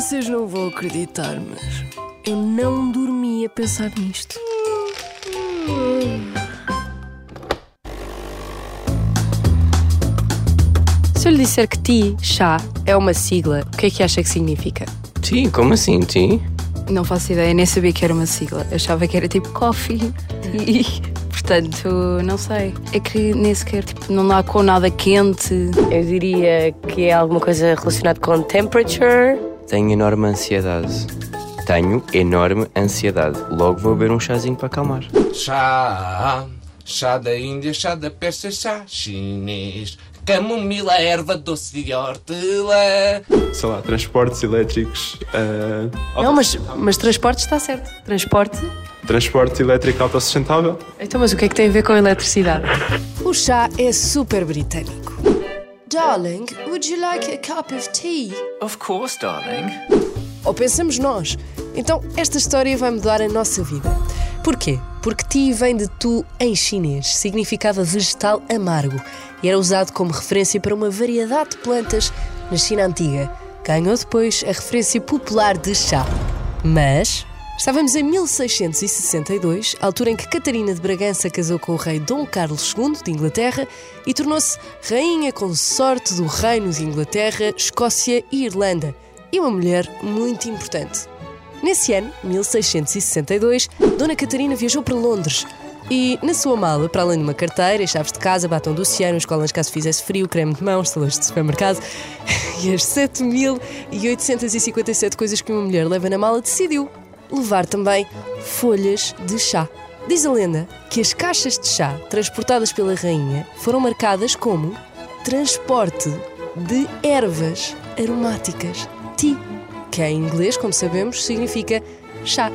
Vocês não vão acreditar, mas eu não dormi a pensar nisto. Se eu lhe disser que ti, chá, é uma sigla, o que é que acha que significa? Ti? Como assim, ti? Não faço ideia, nem sabia que era uma sigla. Eu achava que era tipo coffee. E, portanto, não sei. É que nem sequer, tipo, não dá com nada quente. Eu diria que é alguma coisa relacionada com temperature. Tenho enorme ansiedade. Tenho enorme ansiedade. Logo vou beber um chazinho para acalmar. Chá, chá da Índia, chá da Pérsia, chá chinês. Camomila, erva doce de hortelã. sei lá, transportes elétricos, eh, Não, mas, mas transporte está certo. Transporte. transporte elétrico autossustentável. Então, mas o que é que tem a ver com eletricidade? O chá é super britânico. Darling, would you like a cup of tea? Of course, darling. Ou pensamos nós. Então, esta história vai mudar a nossa vida. Porquê? Porque ti vem de tu em chinês, significava vegetal amargo e era usado como referência para uma variedade de plantas na China antiga. Ganhou depois a referência popular de chá. Mas estávamos em 1662, altura em que Catarina de Bragança casou com o rei Dom Carlos II de Inglaterra e tornou-se rainha consorte do Reino de Inglaterra, Escócia e Irlanda e uma mulher muito importante. Nesse ano, 1662, Dona Catarina viajou para Londres e, na sua mala, para além de uma carteira, chaves de casa, batom do oceano, escolas caso fizesse frio, creme de mãos, talões de supermercado e as 7.857 coisas que uma mulher leva na mala, decidiu levar também folhas de chá. Diz a lenda que as caixas de chá transportadas pela rainha foram marcadas como transporte de ervas aromáticas, tea, que em inglês, como sabemos, significa chá.